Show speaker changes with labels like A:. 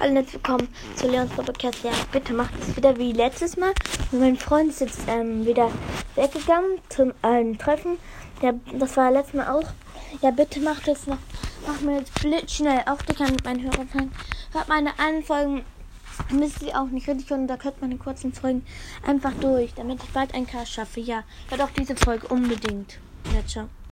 A: Hallo und herzlich willkommen zu Leons Podcast. Ja, bitte macht es wieder wie letztes Mal. Mein Freund ist jetzt ähm, wieder weggegangen zum ähm, Treffen. Ja, das war letztes Mal auch. Ja, bitte macht es noch. Macht mir jetzt blitzschnell auf. Die kann mit meinen Hörern sein. Hört meine allen Folgen. Müsst ihr auch nicht richtig hören. Da könnt meine kurzen Folgen einfach durch, damit ich bald ein K schaffe. Ja, hört auch diese Folge unbedingt. Ja, ciao.